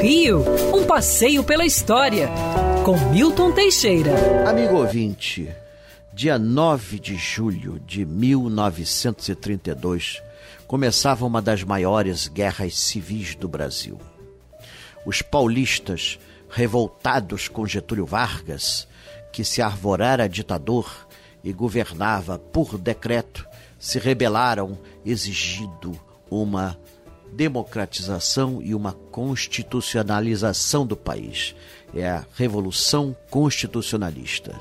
Rio, um passeio pela história, com Milton Teixeira. Amigo ouvinte, dia 9 de julho de 1932, começava uma das maiores guerras civis do Brasil. Os paulistas, revoltados com Getúlio Vargas, que se arvorara ditador e governava por decreto, se rebelaram exigindo uma democratização e uma constitucionalização do país. É a Revolução Constitucionalista.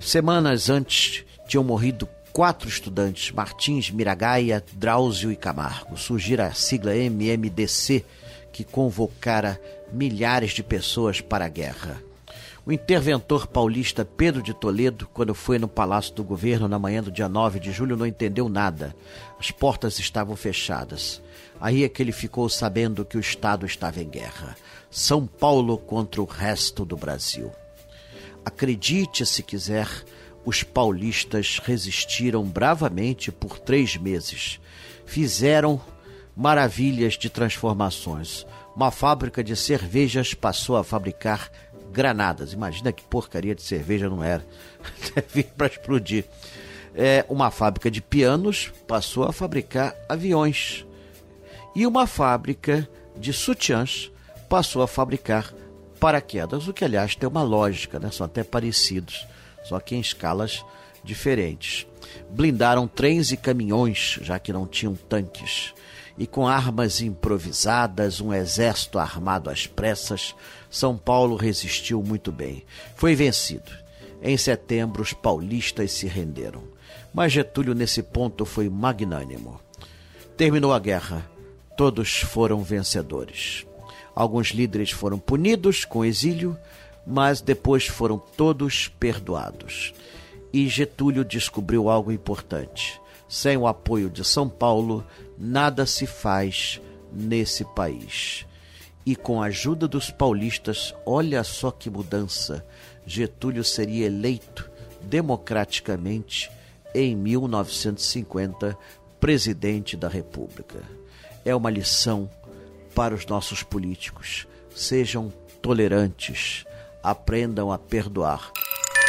Semanas antes tinham morrido quatro estudantes, Martins, Miragaia, Drauzio e Camargo. Surgira a sigla MMDC, que convocara milhares de pessoas para a guerra. O interventor paulista Pedro de Toledo, quando foi no Palácio do Governo na manhã do dia 9 de julho, não entendeu nada. As portas estavam fechadas. Aí é que ele ficou sabendo que o Estado estava em guerra. São Paulo contra o resto do Brasil. Acredite se quiser, os paulistas resistiram bravamente por três meses. Fizeram maravilhas de transformações. Uma fábrica de cervejas passou a fabricar granadas. Imagina que porcaria de cerveja não era. Deve para explodir. É, uma fábrica de pianos passou a fabricar aviões. E uma fábrica de sutiãs passou a fabricar paraquedas, o que aliás tem uma lógica, né? são até parecidos, só que em escalas diferentes. Blindaram trens e caminhões, já que não tinham tanques e com armas improvisadas, um exército armado às pressas, São Paulo resistiu muito bem. Foi vencido. Em setembro, os paulistas se renderam. Mas Getúlio, nesse ponto, foi magnânimo. Terminou a guerra. Todos foram vencedores. Alguns líderes foram punidos com exílio, mas depois foram todos perdoados. E Getúlio descobriu algo importante sem o apoio de São Paulo, nada se faz nesse país. E com a ajuda dos paulistas, olha só que mudança! Getúlio seria eleito democraticamente em 1950 presidente da República. É uma lição para os nossos políticos. Sejam tolerantes, aprendam a perdoar.